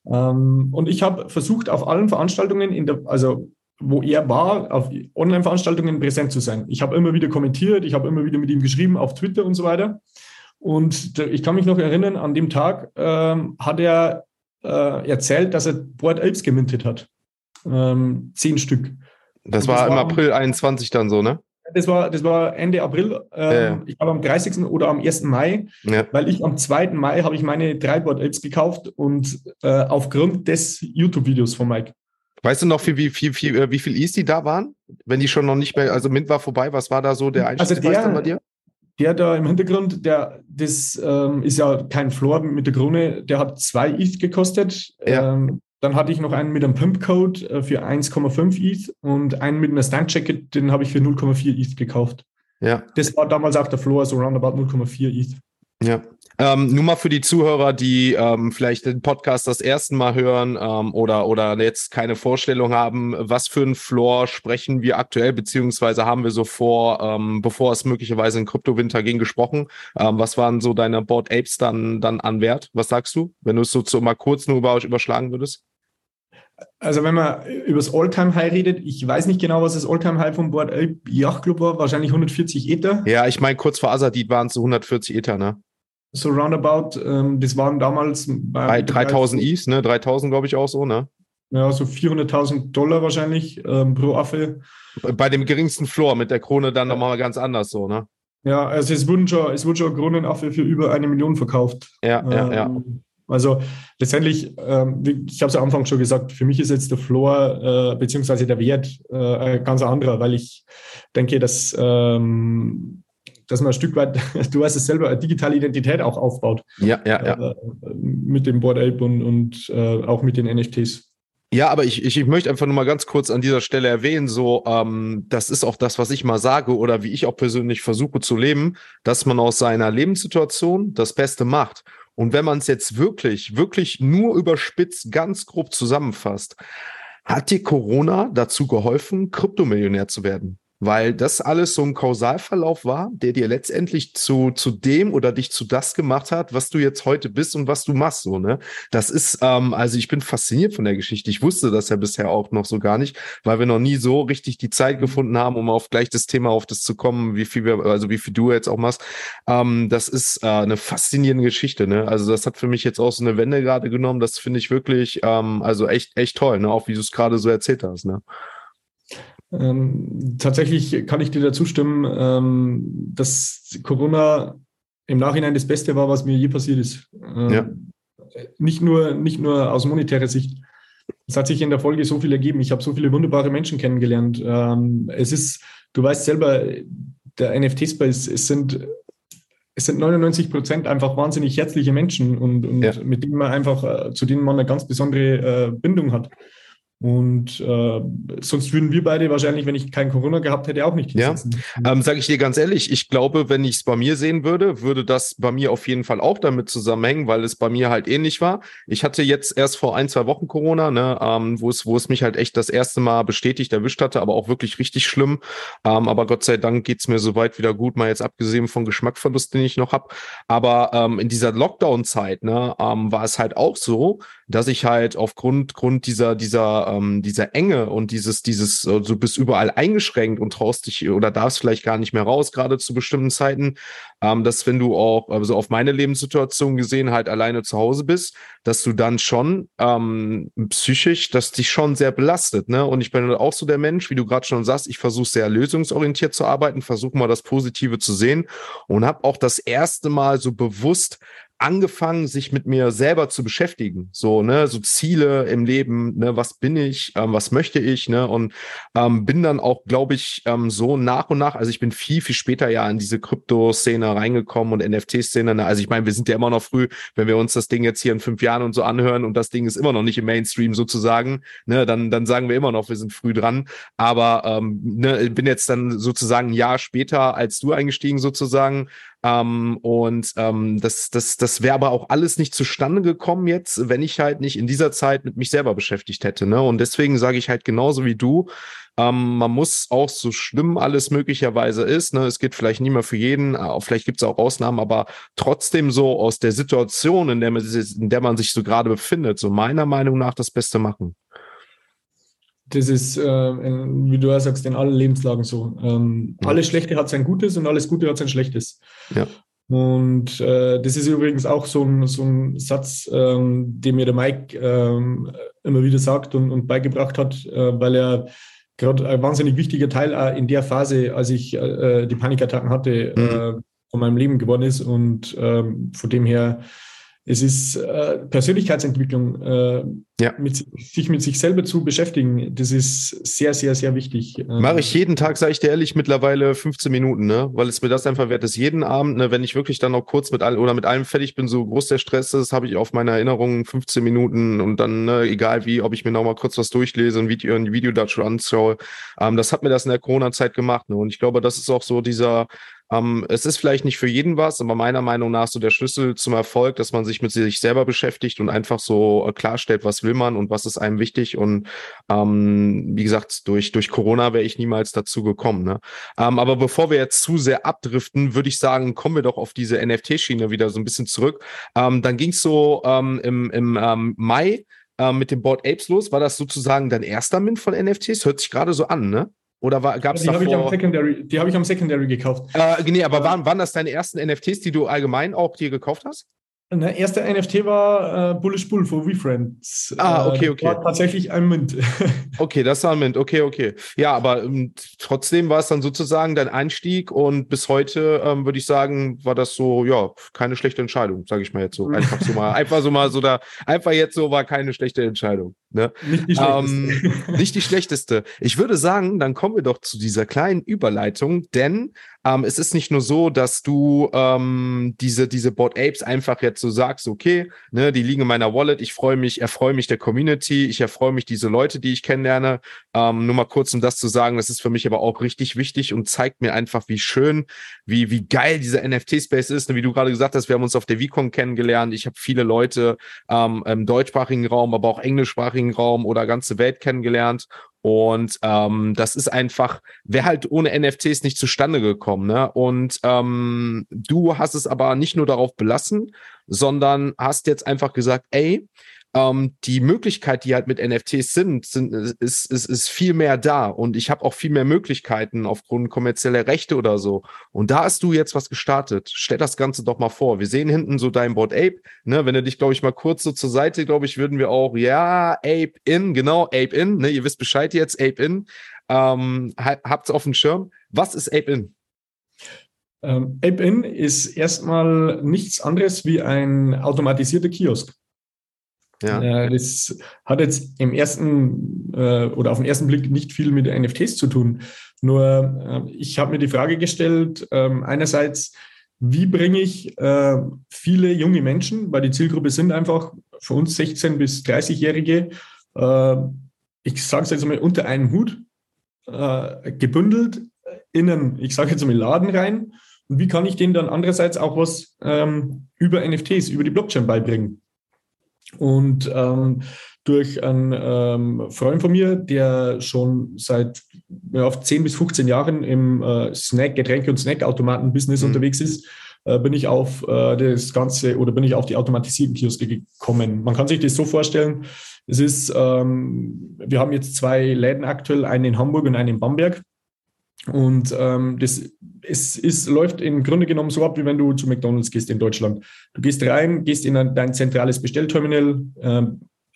Ähm, und ich habe versucht, auf allen Veranstaltungen, in der, also wo er war, auf Online-Veranstaltungen präsent zu sein. Ich habe immer wieder kommentiert, ich habe immer wieder mit ihm geschrieben auf Twitter und so weiter. Und ich kann mich noch erinnern, an dem Tag ähm, hat er äh, erzählt, dass er Board Apes gemintet hat. Ähm, zehn Stück. Das, das war im April 21 dann so, ne? Das war, das war Ende April. Ähm, ja. Ich glaube am 30. oder am 1. Mai, ja. weil ich am 2. Mai habe ich meine drei Board Apes gekauft und äh, aufgrund des YouTube-Videos von Mike. Weißt du noch, wie, wie, wie, wie, äh, wie viel E's die da waren? Wenn die schon noch nicht mehr, also Mint war vorbei, was war da so der Einstiegspreis also der, bei dir? der da im Hintergrund, der, das ähm, ist ja kein Floor mit der Krone, der hat zwei ETH gekostet. Ja. Ähm, dann hatte ich noch einen mit einem Pimp-Code äh, für 1,5 ETH und einen mit einer Stand-Jacket, den habe ich für 0,4 ETH gekauft. Ja. Das war damals auch der Floor, so roundabout 0,4 ETH. Ja. Ähm, nur mal für die Zuhörer, die ähm, vielleicht den Podcast das erste Mal hören ähm, oder, oder jetzt keine Vorstellung haben, was für ein Floor sprechen wir aktuell, beziehungsweise haben wir so vor, ähm, bevor es möglicherweise in Kryptowinter ging, gesprochen. Ähm, was waren so deine Board Apes dann, dann an Wert? Was sagst du, wenn du es so, so mal kurz nur über, überschlagen würdest? Also wenn man über das All-Time-High redet, ich weiß nicht genau, was das All-Time-High vom Board Ape Yacht Club war, wahrscheinlich 140 Ether. Ja, ich meine, kurz vor Asadid waren es so 140 Ether, ne? So roundabout. Ähm, das waren damals bei 3000 Is, ne? 3000 glaube ich auch so, ne? Ja, so 400.000 Dollar wahrscheinlich ähm, pro Affe. Bei dem geringsten Floor mit der Krone dann ja. nochmal ganz anders so, ne? Ja, also es wurden schon, es wurde schon Kronenaffe für über eine Million verkauft. Ja, ja, ähm, ja. Also letztendlich, ähm, ich habe es am Anfang schon gesagt, für mich ist jetzt der Floor äh, beziehungsweise der Wert äh, ganz anderer, weil ich denke, dass ähm, dass man ein Stück weit, [laughs] du weißt es selber, eine digitale Identität auch aufbaut. Ja, ja, ja. Äh, mit dem Board Ape und, und äh, auch mit den NFTs. Ja, aber ich, ich, ich möchte einfach nur mal ganz kurz an dieser Stelle erwähnen, so, ähm, das ist auch das, was ich mal sage oder wie ich auch persönlich versuche zu leben, dass man aus seiner Lebenssituation das Beste macht. Und wenn man es jetzt wirklich, wirklich nur überspitzt, ganz grob zusammenfasst, hat dir Corona dazu geholfen, Kryptomillionär zu werden? Weil das alles so ein Kausalverlauf war, der dir letztendlich zu, zu dem oder dich zu das gemacht hat, was du jetzt heute bist und was du machst, so, ne? Das ist, ähm, also ich bin fasziniert von der Geschichte. Ich wusste das ja bisher auch noch so gar nicht, weil wir noch nie so richtig die Zeit gefunden haben, um auf gleich das Thema auf das zu kommen, wie viel wir, also wie viel du jetzt auch machst. Ähm, das ist äh, eine faszinierende Geschichte, ne? Also das hat für mich jetzt auch so eine Wende gerade genommen. Das finde ich wirklich, ähm, also echt, echt toll, ne? Auch wie du es gerade so erzählt hast, ne? Ähm, tatsächlich kann ich dir dazu stimmen, ähm, dass Corona im Nachhinein das Beste war, was mir je passiert ist. Ähm, ja. Nicht, nur, nicht nur aus monetärer Sicht. Es hat sich in der Folge so viel ergeben. Ich habe so viele wunderbare Menschen kennengelernt. Ähm, es ist, du weißt selber, der NFT-Space, es sind, es sind 99 Prozent einfach wahnsinnig herzliche Menschen und, und ja. mit denen man einfach, äh, zu denen man eine ganz besondere äh, Bindung hat. Und äh, sonst würden wir beide wahrscheinlich, wenn ich kein Corona gehabt hätte, auch nicht Ja, ähm, sage ich dir ganz ehrlich, ich glaube, wenn ich es bei mir sehen würde, würde das bei mir auf jeden Fall auch damit zusammenhängen, weil es bei mir halt ähnlich war. Ich hatte jetzt erst vor ein, zwei Wochen Corona, ne, ähm, wo es, wo es mich halt echt das erste Mal bestätigt erwischt hatte, aber auch wirklich richtig schlimm. Ähm, aber Gott sei Dank geht's mir soweit wieder gut, mal jetzt abgesehen von Geschmackverlust, den ich noch habe. Aber ähm, in dieser Lockdown-Zeit ne, ähm, war es halt auch so, dass ich halt aufgrund Grund dieser, dieser ähm, dieser Enge und dieses, dieses, äh, du bist überall eingeschränkt und traust dich oder darfst vielleicht gar nicht mehr raus, gerade zu bestimmten Zeiten, ähm, dass wenn du auch, also auf meine Lebenssituation gesehen, halt alleine zu Hause bist, dass du dann schon ähm, psychisch, dass dich schon sehr belastet, ne? Und ich bin auch so der Mensch, wie du gerade schon sagst, ich versuche sehr lösungsorientiert zu arbeiten, versuche mal das Positive zu sehen und habe auch das erste Mal so bewusst angefangen, sich mit mir selber zu beschäftigen. So, ne, so Ziele im Leben, ne, was bin ich, ähm, was möchte ich, ne, und ähm, bin dann auch, glaube ich, ähm, so nach und nach, also ich bin viel, viel später ja in diese Krypto-Szene reingekommen und NFT-Szene. Ne? Also ich meine, wir sind ja immer noch früh, wenn wir uns das Ding jetzt hier in fünf Jahren und so anhören und das Ding ist immer noch nicht im Mainstream sozusagen, ne, dann, dann sagen wir immer noch, wir sind früh dran. Aber ähm, ne, bin jetzt dann sozusagen ein Jahr später als du eingestiegen sozusagen ähm, und ähm, das, das, das wäre aber auch alles nicht zustande gekommen jetzt, wenn ich halt nicht in dieser Zeit mit mich selber beschäftigt hätte. Ne? Und deswegen sage ich halt genauso wie du, ähm, man muss auch so schlimm alles möglicherweise ist, ne, es geht vielleicht nicht mehr für jeden, äh, vielleicht gibt es auch Ausnahmen, aber trotzdem so aus der Situation, in der man, in der man sich so gerade befindet, so meiner Meinung nach das Beste machen das ist, äh, in, wie du ja sagst, in allen Lebenslagen so. Ähm, ja. Alles Schlechte hat sein Gutes und alles Gute hat sein Schlechtes. Ja. Und äh, das ist übrigens auch so ein, so ein Satz, ähm, den mir der Mike ähm, immer wieder sagt und, und beigebracht hat, äh, weil er gerade ein wahnsinnig wichtiger Teil in der Phase, als ich äh, die Panikattacken hatte, mhm. Äh, von meinem Leben geworden ist. Und ähm, von dem her es ist äh, Persönlichkeitsentwicklung, äh, ja. mit, sich mit sich selber zu beschäftigen. Das ist sehr, sehr, sehr wichtig. Ähm, Mache ich jeden Tag, sage ich dir ehrlich, mittlerweile 15 Minuten, ne? Weil es mir das einfach wert ist. Jeden Abend, ne, wenn ich wirklich dann noch kurz mit allem oder mit allem fertig bin, so groß der Stress ist, habe ich auf meiner Erinnerung 15 Minuten und dann, ne, egal wie, ob ich mir noch mal kurz was durchlese, ein Video, ein Video dazu anschaue. Ähm, das hat mir das in der Corona-Zeit gemacht. Ne? Und ich glaube, das ist auch so dieser ähm, es ist vielleicht nicht für jeden was, aber meiner Meinung nach so der Schlüssel zum Erfolg, dass man sich mit sich selber beschäftigt und einfach so äh, klarstellt, was will man und was ist einem wichtig. Und ähm, wie gesagt, durch, durch Corona wäre ich niemals dazu gekommen. Ne? Ähm, aber bevor wir jetzt zu sehr abdriften, würde ich sagen, kommen wir doch auf diese NFT-Schiene wieder so ein bisschen zurück. Ähm, dann ging es so ähm, im, im ähm, Mai äh, mit dem Board Apes los. War das sozusagen dein erster Mint von NFTs? Hört sich gerade so an, ne? Oder gab es die davor? Hab ich am Secondary, die habe ich am Secondary gekauft. Äh, nee, aber waren, waren das deine ersten NFTs, die du allgemein auch dir gekauft hast? Der erste NFT war äh, Bullish Bull von WeFriends. Ah, okay, äh, okay. War tatsächlich ein Mint. [laughs] okay, das war ein Mint. Okay, okay. Ja, aber ähm, trotzdem war es dann sozusagen dein Einstieg und bis heute ähm, würde ich sagen, war das so, ja, keine schlechte Entscheidung, sage ich mal jetzt so. Einfach so mal, einfach so mal so da, einfach jetzt so war keine schlechte Entscheidung. Ne? Nicht die schlechteste. Ähm, nicht die schlechteste. Ich würde sagen, dann kommen wir doch zu dieser kleinen Überleitung, denn ähm, es ist nicht nur so, dass du ähm, diese, diese Board Apes einfach jetzt so sagst, okay, ne, die liegen in meiner Wallet, ich freue mich, erfreue mich der Community, ich erfreue mich diese Leute, die ich kennenlerne. Ähm, nur mal kurz, um das zu sagen, das ist für mich aber auch richtig wichtig und zeigt mir einfach, wie schön, wie, wie geil dieser NFT-Space ist. Und wie du gerade gesagt hast, wir haben uns auf der VCon kennengelernt. Ich habe viele Leute ähm, im deutschsprachigen Raum, aber auch englischsprachigen Raum oder ganze Welt kennengelernt. Und ähm, das ist einfach, wäre halt ohne NFTs nicht zustande gekommen. Ne? Und ähm, du hast es aber nicht nur darauf belassen, sondern hast jetzt einfach gesagt, ey, ähm, die Möglichkeit, die halt mit NFTs sind, sind ist, ist, ist viel mehr da und ich habe auch viel mehr Möglichkeiten aufgrund kommerzieller Rechte oder so. Und da hast du jetzt was gestartet. Stell das Ganze doch mal vor. Wir sehen hinten so dein Board Ape. Ne, wenn du dich, glaube ich, mal kurz so zur Seite, glaube ich, würden wir auch, ja, Ape in, genau, Ape in. Ne, ihr wisst Bescheid jetzt, Ape in. Ähm, habt's auf dem Schirm. Was ist Ape in? Ähm, Ape in ist erstmal nichts anderes wie ein automatisierter Kiosk. Ja. Äh, das hat jetzt im ersten äh, oder auf den ersten Blick nicht viel mit NFTs zu tun. Nur äh, ich habe mir die Frage gestellt, ähm, einerseits, wie bringe ich viele junge Menschen, weil die Zielgruppe sind einfach für uns 16- bis 30-Jährige, äh, ich sage es jetzt mal unter einen Hut, gebündelt in einen, ich sage jetzt mal Laden rein. Und wie kann ich denen dann andererseits auch was ähm, über NFTs, über die Blockchain beibringen? Und ähm, durch einen ähm, Freund von mir, der schon seit ja, 10 bis 15 Jahren im äh, Snack, Getränke- und Snackautomaten-Business mhm. unterwegs ist, äh, bin ich auf äh, das Ganze oder bin ich auf die automatisierten Kioske gekommen. Man kann sich das so vorstellen, es ist, ähm, wir haben jetzt zwei Läden aktuell, einen in Hamburg und einen in Bamberg. Und ähm, das es ist, läuft im Grunde genommen so ab, wie wenn du zu McDonalds gehst in Deutschland. Du gehst rein, gehst in ein, dein zentrales Bestellterminal, äh,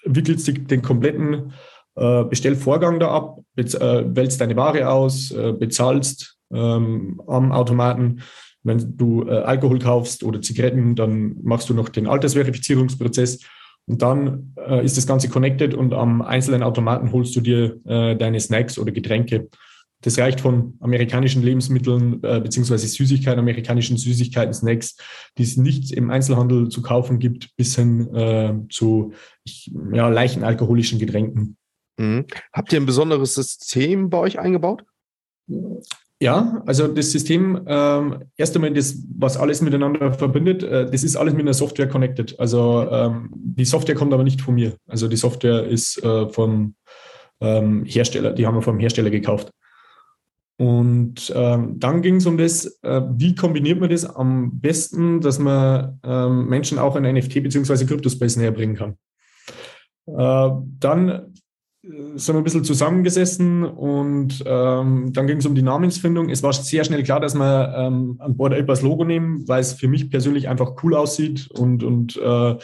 wickelst den kompletten äh, Bestellvorgang da ab, bez, äh, wählst deine Ware aus, äh, bezahlst ähm, am Automaten. Wenn du äh, Alkohol kaufst oder Zigaretten, dann machst du noch den Altersverifizierungsprozess. Und dann äh, ist das Ganze connected und am einzelnen Automaten holst du dir äh, deine Snacks oder Getränke. Das reicht von amerikanischen Lebensmitteln äh, beziehungsweise Süßigkeiten, amerikanischen Süßigkeiten, Snacks, die es nicht im Einzelhandel zu kaufen gibt, bis hin äh, zu ja, leichten alkoholischen Getränken. Mhm. Habt ihr ein besonderes System bei euch eingebaut? Ja, also das System, ähm, erst einmal das, was alles miteinander verbindet, äh, das ist alles mit einer Software connected. Also ähm, die Software kommt aber nicht von mir. Also die Software ist äh, vom ähm, Hersteller, die haben wir vom Hersteller gekauft. Und ähm, dann ging es um das, äh, wie kombiniert man das am besten, dass man ähm, Menschen auch in NFT bzw. Cryptospace näher bringen kann. Äh, dann äh, sind wir ein bisschen zusammengesessen und ähm, dann ging es um die Namensfindung. Es war sehr schnell klar, dass wir ähm, an Bord als Logo nehmen, weil es für mich persönlich einfach cool aussieht und, und äh,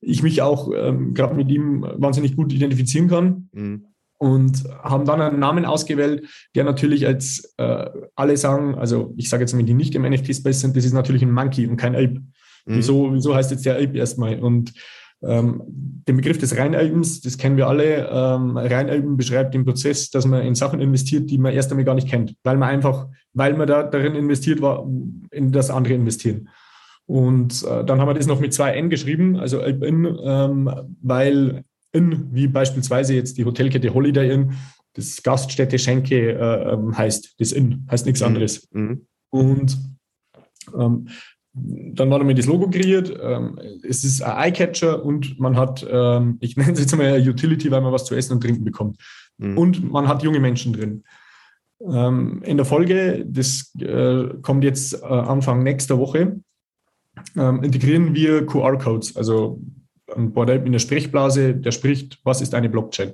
ich mich auch ähm, gerade mit ihm wahnsinnig gut identifizieren kann. Mhm und haben dann einen Namen ausgewählt, der natürlich als äh, alle sagen, also ich sage jetzt mal, die nicht im NFT-Space sind, das ist natürlich ein Monkey und kein Ape. Mhm. Wieso, wieso heißt jetzt der Alp erstmal? Und ähm, den Begriff des Rheinalbens, das kennen wir alle. Ähm, Rheinalben beschreibt den Prozess, dass man in Sachen investiert, die man erst einmal gar nicht kennt, weil man einfach, weil man da darin investiert war, in das andere investieren. Und äh, dann haben wir das noch mit zwei N geschrieben, also Alpin, ähm, weil in, wie beispielsweise jetzt die Hotelkette Holiday Inn, das Gaststätte Schenke äh, ähm, heißt. Das Inn heißt nichts mhm. anderes. Mhm. Und ähm, dann war damit das Logo kreiert. Ähm, es ist ein Eyecatcher und man hat, ähm, ich [laughs] nenne es jetzt mal Utility, weil man was zu essen und trinken bekommt. Mhm. Und man hat junge Menschen drin. Ähm, in der Folge, das äh, kommt jetzt äh, Anfang nächster Woche, ähm, integrieren wir QR-Codes. Also ein Bordell in der Sprechblase, der spricht, was ist eine Blockchain.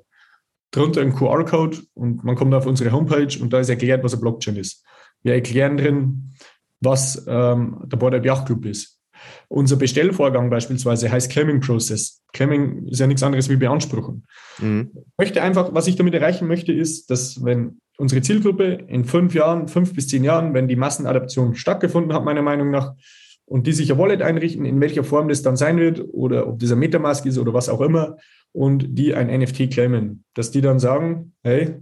Drunter ein QR-Code und man kommt auf unsere Homepage und da ist erklärt, was eine Blockchain ist. Wir erklären drin, was ähm, der Board Yacht Club ist. Unser Bestellvorgang beispielsweise heißt Claiming Process. Claiming ist ja nichts anderes wie Beanspruchung. Mhm. Ich möchte einfach, was ich damit erreichen möchte, ist, dass wenn unsere Zielgruppe in fünf Jahren, fünf bis zehn Jahren, wenn die Massenadaption stattgefunden hat, meiner Meinung nach, und die sich ein Wallet einrichten, in welcher Form das dann sein wird oder ob dieser Metamask ist oder was auch immer, und die ein NFT claimen, dass die dann sagen, hey,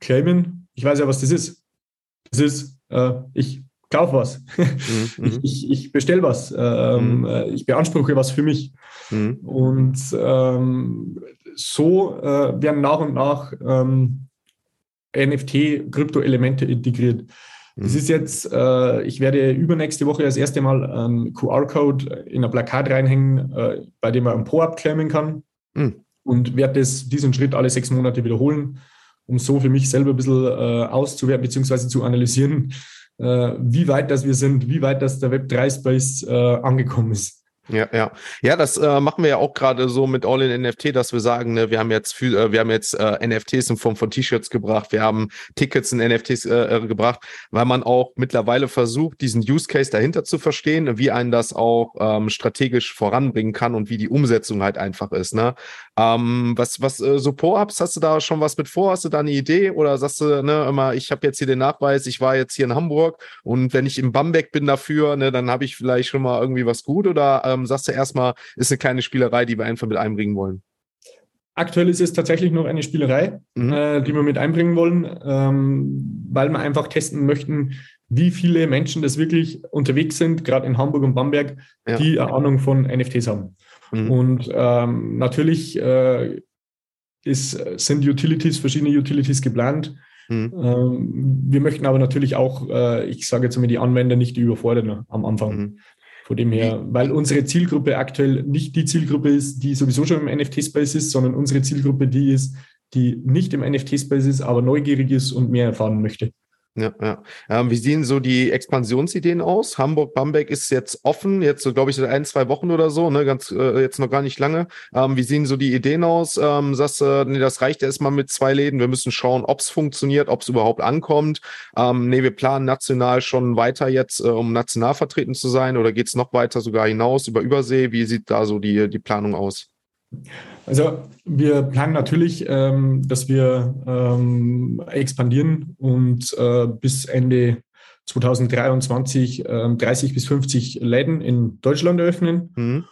claimen, ich weiß ja, was das ist. Das ist, äh, ich kauf was, mhm, [laughs] ich, ich, ich bestelle was, ähm, mhm. Äh, ich beanspruche was für mich. Mhm. Und ähm, so äh, werden nach und nach ähm, NFT-Krypto-Elemente integriert. Mhm. ist jetzt, äh, ich werde übernächste Woche das erste Mal einen QR-Code in ein Plakat reinhängen, äh, bei dem man ein Po abklemmen kann. Mhm. Und werde das, diesen Schritt alle sechs Monate wiederholen, um so für mich selber ein bisschen äh, auszuwerten bzw. zu analysieren, äh, wie weit das wir sind, wie weit das der Web3-Space äh, angekommen ist. Ja, ja. Ja, das äh, machen wir ja auch gerade so mit All in NFT, dass wir sagen, ne, wir haben jetzt für, äh, wir haben jetzt äh, NFTs in Form von T-Shirts gebracht, wir haben Tickets in NFTs äh, äh, gebracht, weil man auch mittlerweile versucht, diesen Use Case dahinter zu verstehen, wie einen das auch ähm, strategisch voranbringen kann und wie die Umsetzung halt einfach ist. Ne? Ähm, was, was äh, so Pro-Ups, hast du da schon was mit vor? Hast du da eine Idee? Oder sagst du, ne, immer, ich habe jetzt hier den Nachweis, ich war jetzt hier in Hamburg und wenn ich im Bamberg bin dafür, ne, dann habe ich vielleicht schon mal irgendwie was gut oder ähm, sagst du erstmal, ist eine kleine Spielerei, die wir einfach mit einbringen wollen? Aktuell ist es tatsächlich noch eine Spielerei, mhm. äh, die wir mit einbringen wollen, ähm, weil wir einfach testen möchten, wie viele Menschen das wirklich unterwegs sind, gerade in Hamburg und Bamberg, ja. die eine Ahnung von NFTs haben. Mhm. Und ähm, natürlich äh, ist, sind Utilities, verschiedene Utilities geplant. Mhm. Ähm, wir möchten aber natürlich auch, äh, ich sage jetzt mal, die Anwender nicht überfordern am Anfang. Mhm. Von dem her, weil unsere Zielgruppe aktuell nicht die Zielgruppe ist, die sowieso schon im NFT-Space ist, sondern unsere Zielgruppe die ist, die nicht im NFT-Space ist, aber neugierig ist und mehr erfahren möchte. Ja, ja. Ähm, wie sehen so die Expansionsideen aus? Hamburg, Bamberg ist jetzt offen, jetzt so, glaube ich, seit ein, zwei Wochen oder so, ne, ganz, äh, jetzt noch gar nicht lange. Ähm, wie sehen so die Ideen aus? Ähm, sagst äh, nee, das reicht erstmal mit zwei Läden. Wir müssen schauen, ob es funktioniert, ob es überhaupt ankommt. Ähm, nee, wir planen national schon weiter jetzt, äh, um national vertreten zu sein oder geht es noch weiter sogar hinaus über Übersee? Wie sieht da so die, die Planung aus? Also wir planen natürlich, ähm, dass wir ähm, expandieren und äh, bis Ende 2023 äh, 30 bis 50 Läden in Deutschland eröffnen. Mhm.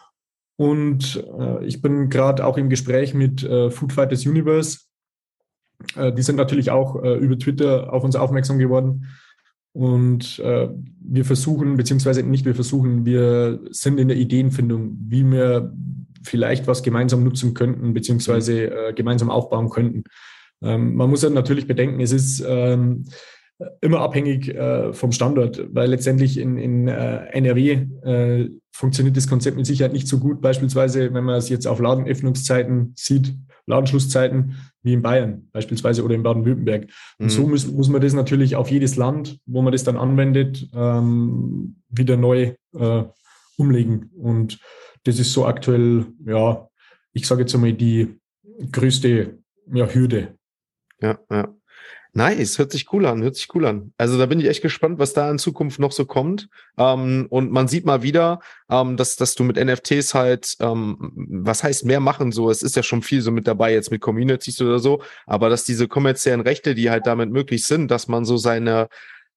Und äh, ich bin gerade auch im Gespräch mit äh, Food Fighters Universe. Äh, die sind natürlich auch äh, über Twitter auf uns aufmerksam geworden. Und äh, wir versuchen, beziehungsweise nicht wir versuchen, wir sind in der Ideenfindung, wie wir vielleicht was gemeinsam nutzen könnten, beziehungsweise äh, gemeinsam aufbauen könnten. Ähm, man muss ja natürlich bedenken, es ist ähm, immer abhängig äh, vom Standort, weil letztendlich in, in äh, NRW äh, funktioniert das Konzept mit Sicherheit nicht so gut, beispielsweise wenn man es jetzt auf Ladenöffnungszeiten sieht, Ladenschlusszeiten wie in Bayern beispielsweise oder in Baden-Württemberg. Und mhm. so muss, muss man das natürlich auf jedes Land, wo man das dann anwendet, ähm, wieder neu äh, umlegen. Und das ist so aktuell, ja, ich sage jetzt einmal, die größte ja, Hürde. Ja, ja. Nice, hört sich cool an, hört sich cool an. Also da bin ich echt gespannt, was da in Zukunft noch so kommt. Ähm, und man sieht mal wieder, ähm, dass, dass du mit NFTs halt, ähm, was heißt mehr machen so, es ist ja schon viel so mit dabei jetzt mit Communities oder so, aber dass diese kommerziellen Rechte, die halt damit möglich sind, dass man so seine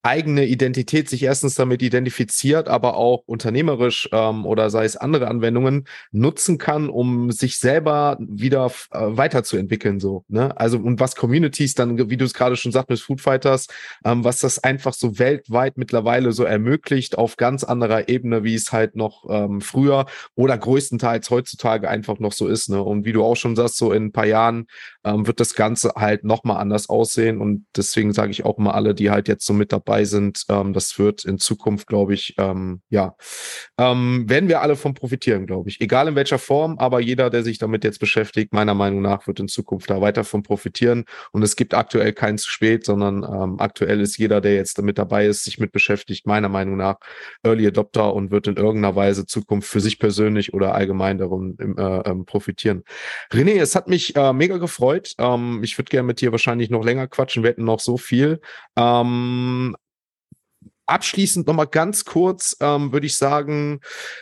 eigene Identität sich erstens damit identifiziert, aber auch unternehmerisch ähm, oder sei es andere Anwendungen nutzen kann, um sich selber wieder äh, weiterzuentwickeln. So, ne? Also und was Communities dann, wie du es gerade schon sagst mit Food Fighters, ähm, was das einfach so weltweit mittlerweile so ermöglicht auf ganz anderer Ebene, wie es halt noch ähm, früher oder größtenteils heutzutage einfach noch so ist. Ne? Und wie du auch schon sagst, so in ein paar Jahren ähm, wird das Ganze halt nochmal anders aussehen. Und deswegen sage ich auch mal alle, die halt jetzt so mit dabei sind, ähm, das wird in Zukunft, glaube ich, ähm, ja, ähm, werden wir alle von profitieren, glaube ich. Egal in welcher Form, aber jeder, der sich damit jetzt beschäftigt, meiner Meinung nach, wird in Zukunft da weiter von profitieren. Und es gibt aktuell kein zu spät, sondern ähm, aktuell ist jeder, der jetzt damit dabei ist, sich mit beschäftigt, meiner Meinung nach Early Adopter und wird in irgendeiner Weise Zukunft für sich persönlich oder allgemein darum äh, ähm, profitieren. René, es hat mich äh, mega gefreut. Ähm, ich würde gerne mit dir wahrscheinlich noch länger quatschen. Wir hätten noch so viel. Ähm, abschließend noch mal ganz kurz ähm, würde ich sagen,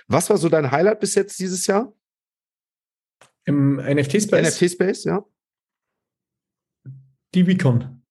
was war so dein Highlight bis jetzt dieses Jahr? Im NFT-Space? NFT-Space, ja. Die Vicon.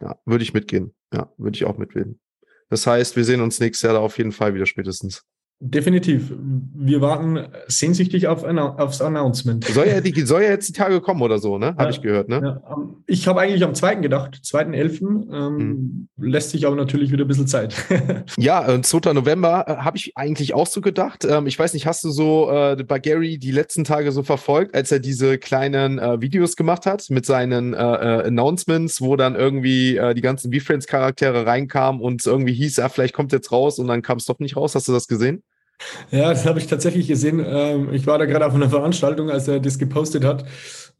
Ja, würde ich mitgehen. Ja, würde ich auch mitgehen. Das heißt, wir sehen uns nächstes Jahr da auf jeden Fall wieder spätestens. Definitiv. Wir warten sehnsüchtig auf aufs Announcement. Soll ja, die, soll ja jetzt die Tage kommen oder so, ne? Habe ja, ich gehört, ne? Ja. Ich habe eigentlich am 2. gedacht, 2.11. Ähm, hm. Lässt sich aber natürlich wieder ein bisschen Zeit. [laughs] ja, 2. November äh, habe ich eigentlich auch so gedacht. Ähm, ich weiß nicht, hast du so äh, bei Gary die letzten Tage so verfolgt, als er diese kleinen äh, Videos gemacht hat mit seinen äh, äh Announcements, wo dann irgendwie äh, die ganzen V-Friends-Charaktere reinkamen und irgendwie hieß, ja, vielleicht kommt jetzt raus und dann kam es doch nicht raus. Hast du das gesehen? Ja, das habe ich tatsächlich gesehen. Ähm, ich war da gerade auf einer Veranstaltung, als er das gepostet hat.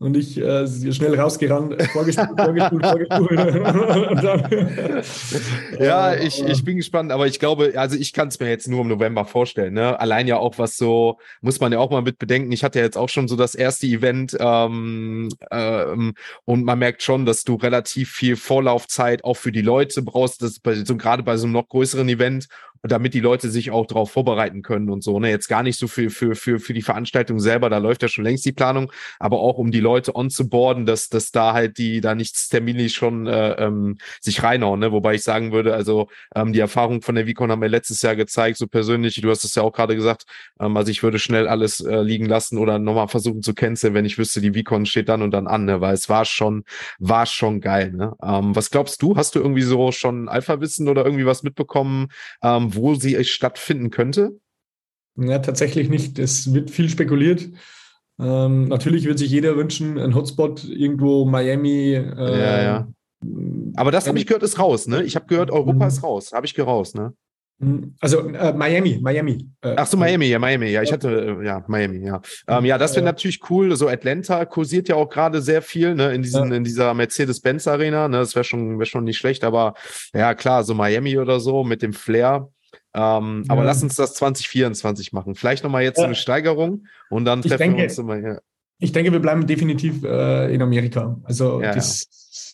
Und ich äh, schnell rausgerannt, vorgespult, vorgespult, vorgespult. [laughs] [laughs] ja, ich, ich bin gespannt, aber ich glaube, also ich kann es mir jetzt nur im November vorstellen. Ne? Allein ja auch was so, muss man ja auch mal mit bedenken. Ich hatte ja jetzt auch schon so das erste Event ähm, ähm, und man merkt schon, dass du relativ viel Vorlaufzeit auch für die Leute brauchst, das bei, so, gerade bei so einem noch größeren Event damit die Leute sich auch darauf vorbereiten können und so. Ne? Jetzt gar nicht so für, für, für, für die Veranstaltung selber, da läuft ja schon längst die Planung, aber auch um die Leute on zu boarden, dass, dass da halt die da nichts terminlich schon äh, ähm, sich reinhauen. Ne? Wobei ich sagen würde, also ähm, die Erfahrung von der Vicon haben wir letztes Jahr gezeigt, so persönlich, du hast es ja auch gerade gesagt, ähm, also ich würde schnell alles äh, liegen lassen oder nochmal versuchen zu canceln, wenn ich wüsste, die Vicon steht dann und dann an, ne? weil es war schon, war schon geil. Ne? Ähm, was glaubst du? Hast du irgendwie so schon Alpha-Wissen oder irgendwie was mitbekommen? Ähm, wo sie stattfinden könnte? Ja, tatsächlich nicht. Es wird viel spekuliert. Ähm, natürlich wird sich jeder wünschen, ein Hotspot irgendwo Miami. Äh, ja, ja. Aber das habe ich gehört, ist raus, ne? Ich habe gehört, Europa ist raus. Habe ich gehört, ne? Hm, also äh, Miami, Miami. Äh, Ach so, Miami, ja, Miami. Ja, ich hatte, äh, ja, Miami, ja. Ähm, ja, das wäre natürlich cool. So Atlanta kursiert ja auch gerade sehr viel, ne, in diesen, in dieser Mercedes-Benz Arena, ne, das wäre schon, wäre schon nicht schlecht, aber ja, klar, so Miami oder so mit dem Flair. Ähm, ja. Aber lass uns das 2024 machen. Vielleicht nochmal jetzt ja. eine Steigerung und dann treffen denke, wir uns immer hier. Ich denke, wir bleiben definitiv äh, in Amerika. Also ja, das,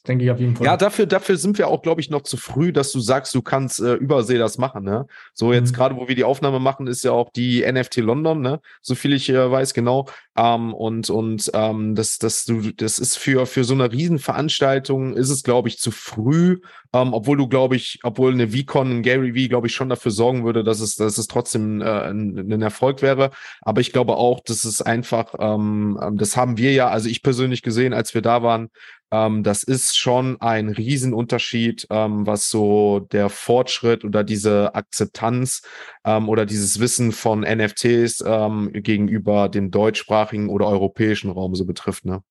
denke ich auf jeden Fall. Ja, dafür, dafür sind wir auch, glaube ich, noch zu früh, dass du sagst, du kannst äh, Übersee das machen. Ne? So jetzt mhm. gerade, wo wir die Aufnahme machen, ist ja auch die NFT London, ne? so viel ich äh, weiß, genau. Ähm, und und ähm, das, das, du, das ist für, für so eine Riesenveranstaltung, ist es, glaube ich, zu früh, ähm, obwohl du, glaube ich, obwohl eine VCon, Gary V, glaube ich, schon dafür sorgen würde, dass es, dass es trotzdem äh, ein, ein Erfolg wäre. Aber ich glaube auch, dass es einfach, ähm, das haben wir ja, also ich persönlich gesehen, als wir da waren, ähm, das ist schon ein Riesenunterschied, ähm, was so der Fortschritt oder diese Akzeptanz ähm, oder dieses Wissen von NFTs ähm, gegenüber dem deutschsprachigen oder europäischen Raum so betrifft. Ne?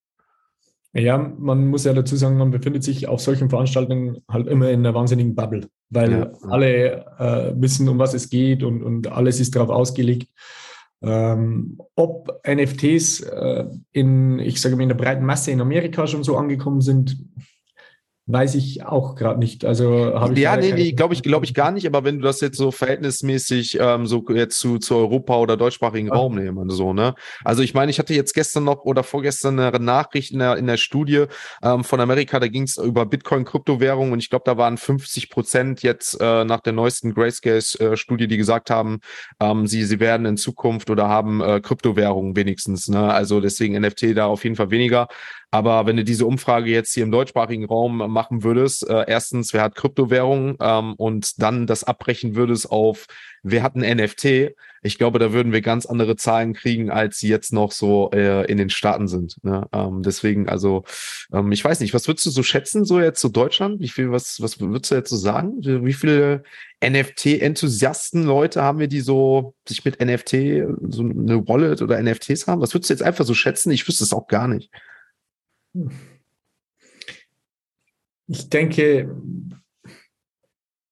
Ja, man muss ja dazu sagen, man befindet sich auf solchen Veranstaltungen halt immer in einer wahnsinnigen Bubble, weil ja, alle äh, wissen, um was es geht und, und alles ist darauf ausgelegt. Ähm, ob NFTs äh, in, ich sage mal, in der breiten Masse in Amerika schon so angekommen sind, Weiß ich auch gerade nicht. Also habe ich. Ja, nee, nee, glaube ich, glaube ich gar nicht. Aber wenn du das jetzt so verhältnismäßig ähm, so jetzt zu, zu Europa oder deutschsprachigen Raum nehmen, so, ne? Also ich meine, ich hatte jetzt gestern noch oder vorgestern eine Nachricht in der, in der Studie ähm, von Amerika, da ging es über Bitcoin-Kryptowährung und ich glaube, da waren 50 Prozent jetzt äh, nach der neuesten Grayscale-Studie, die gesagt haben, ähm, sie, sie werden in Zukunft oder haben äh, Kryptowährungen wenigstens, ne? Also deswegen NFT da auf jeden Fall weniger. Aber wenn du diese Umfrage jetzt hier im deutschsprachigen Raum machen würdest, äh, erstens, wer hat Kryptowährungen ähm, und dann das abbrechen würdest auf, wer hat ein NFT, ich glaube, da würden wir ganz andere Zahlen kriegen, als sie jetzt noch so äh, in den Staaten sind. Ne? Ähm, deswegen, also, ähm, ich weiß nicht, was würdest du so schätzen, so jetzt so Deutschland? Wie viel, was, was würdest du jetzt so sagen? Wie viele NFT-Enthusiasten, Leute haben wir, die so sich mit NFT, so eine Wallet oder NFTs haben? Was würdest du jetzt einfach so schätzen? Ich wüsste es auch gar nicht. Ich denke,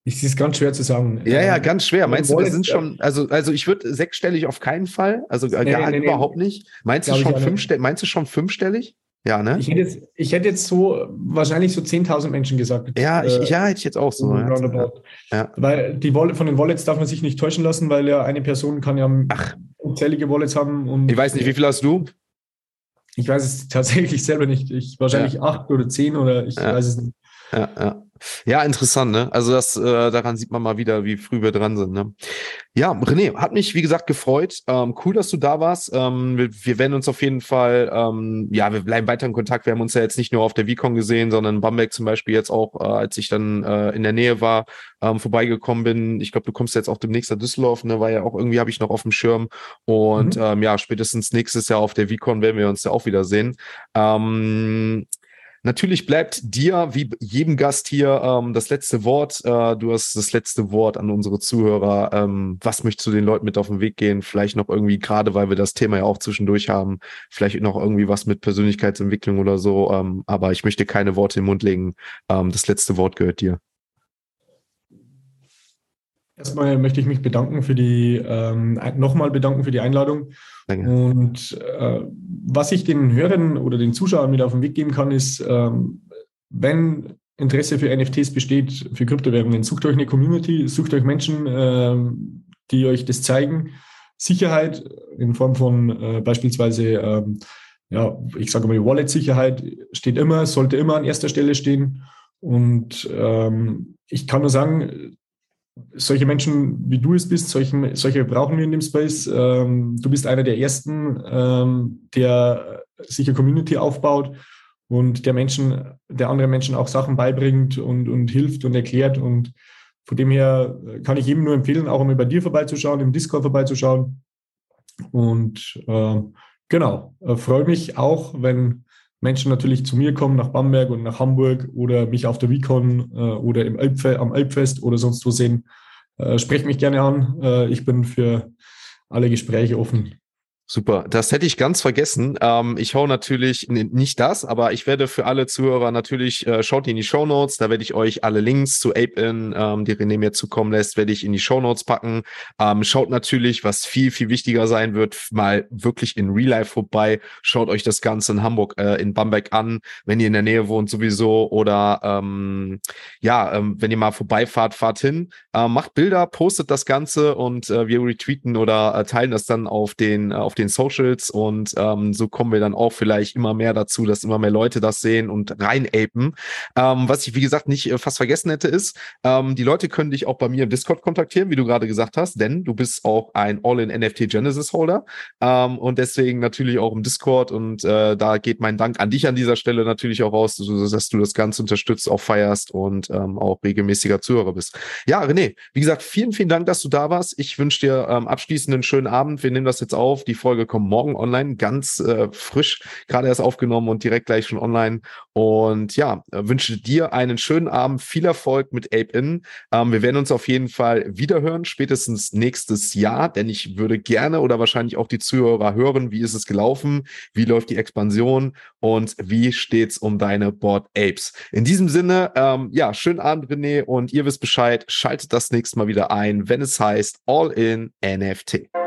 es ist ganz schwer zu sagen. Ja, ja, ganz schwer. Meinst du, wir sind schon, also, also ich würde sechsstellig auf keinen Fall, also nee, gar nee, überhaupt nee. nicht. Meinst du schon fünfstellig? Meinst du schon fünfstellig? Ja, ne? Ich hätte jetzt, ich hätte jetzt so wahrscheinlich so 10.000 Menschen gesagt. Ja, ich, äh, ja, hätte ich jetzt auch so. Ja. ja. Weil die Wallet, von den Wallets darf man sich nicht täuschen lassen, weil ja eine Person kann ja unzählige Wallets haben. Und ich weiß nicht, wie viel hast du? Ich weiß es tatsächlich selber nicht. Ich wahrscheinlich ja. acht oder zehn oder ich weiß es nicht. Ja, ja. Ja, interessant, ne? Also das, äh, daran sieht man mal wieder, wie früh wir dran sind, ne? Ja, René, hat mich, wie gesagt, gefreut. Ähm, cool, dass du da warst. Ähm, wir, wir, werden uns auf jeden Fall, ähm, ja, wir bleiben weiter in Kontakt. Wir haben uns ja jetzt nicht nur auf der Vicon gesehen, sondern in Bamberg zum Beispiel jetzt auch, äh, als ich dann äh, in der Nähe war, ähm, vorbeigekommen bin. Ich glaube, du kommst jetzt auch demnächst nach Düsseldorf, ne? War ja auch irgendwie, habe ich noch auf dem Schirm. Und mhm. ähm, ja, spätestens nächstes Jahr auf der Vicon werden wir uns ja auch wieder sehen. Ähm, Natürlich bleibt dir, wie jedem Gast hier, ähm, das letzte Wort. Äh, du hast das letzte Wort an unsere Zuhörer. Ähm, was möchtest du den Leuten mit auf den Weg gehen? Vielleicht noch irgendwie, gerade weil wir das Thema ja auch zwischendurch haben, vielleicht noch irgendwie was mit Persönlichkeitsentwicklung oder so. Ähm, aber ich möchte keine Worte im Mund legen. Ähm, das letzte Wort gehört dir. Erstmal möchte ich mich bedanken für die, ähm, nochmal bedanken für die Einladung. Danke. Und äh, was ich den Hörern oder den Zuschauern mit auf den Weg geben kann, ist, ähm, wenn Interesse für NFTs besteht, für Kryptowährungen, sucht euch eine Community, sucht euch Menschen, ähm, die euch das zeigen. Sicherheit in Form von äh, beispielsweise, ähm, ja, ich sage mal, Wallet-Sicherheit steht immer, sollte immer an erster Stelle stehen. Und ähm, ich kann nur sagen, solche Menschen, wie du es bist, solche, solche brauchen wir in dem Space. Ähm, du bist einer der ersten, ähm, der sich eine Community aufbaut und der Menschen, der anderen Menschen auch Sachen beibringt und, und hilft und erklärt. Und von dem her kann ich jedem nur empfehlen, auch einmal bei dir vorbeizuschauen, im Discord vorbeizuschauen. Und äh, genau, äh, freue mich auch, wenn Menschen natürlich zu mir kommen, nach Bamberg und nach Hamburg oder mich auf der Vicon äh, oder im Elbfe am Elbfest oder sonst wo sehen, äh, sprecht mich gerne an. Äh, ich bin für alle Gespräche offen. Super, das hätte ich ganz vergessen. Ähm, ich hau natürlich nicht das, aber ich werde für alle Zuhörer natürlich, äh, schaut in die Show Notes, da werde ich euch alle Links zu Ape-In, ähm, die René mir zukommen lässt, werde ich in die Show Notes packen. Ähm, schaut natürlich, was viel, viel wichtiger sein wird, mal wirklich in Real Life vorbei. Schaut euch das Ganze in Hamburg, äh, in Bamberg an, wenn ihr in der Nähe wohnt sowieso oder ähm, ja, ähm, wenn ihr mal vorbeifahrt, fahrt hin, äh, macht Bilder, postet das Ganze und äh, wir retweeten oder äh, teilen das dann auf den, äh, auf den Socials und ähm, so kommen wir dann auch vielleicht immer mehr dazu, dass immer mehr Leute das sehen und reinapen. Ähm, was ich, wie gesagt, nicht äh, fast vergessen hätte, ist, ähm, die Leute können dich auch bei mir im Discord kontaktieren, wie du gerade gesagt hast, denn du bist auch ein All-in-NFT Genesis Holder ähm, und deswegen natürlich auch im Discord und äh, da geht mein Dank an dich an dieser Stelle natürlich auch raus, dass du das Ganze unterstützt, auch feierst und ähm, auch regelmäßiger Zuhörer bist. Ja, René, wie gesagt, vielen, vielen Dank, dass du da warst. Ich wünsche dir ähm, abschließend einen schönen Abend. Wir nehmen das jetzt auf. Die Folge kommt morgen online, ganz äh, frisch, gerade erst aufgenommen und direkt gleich schon online. Und ja, wünsche dir einen schönen Abend, viel Erfolg mit Ape In. Ähm, wir werden uns auf jeden Fall wiederhören, spätestens nächstes Jahr, denn ich würde gerne oder wahrscheinlich auch die Zuhörer hören, wie ist es gelaufen, wie läuft die Expansion und wie steht's um deine Board Apes. In diesem Sinne, ähm, ja, schönen Abend, René, und ihr wisst Bescheid, schaltet das nächste Mal wieder ein, wenn es heißt All in NFT.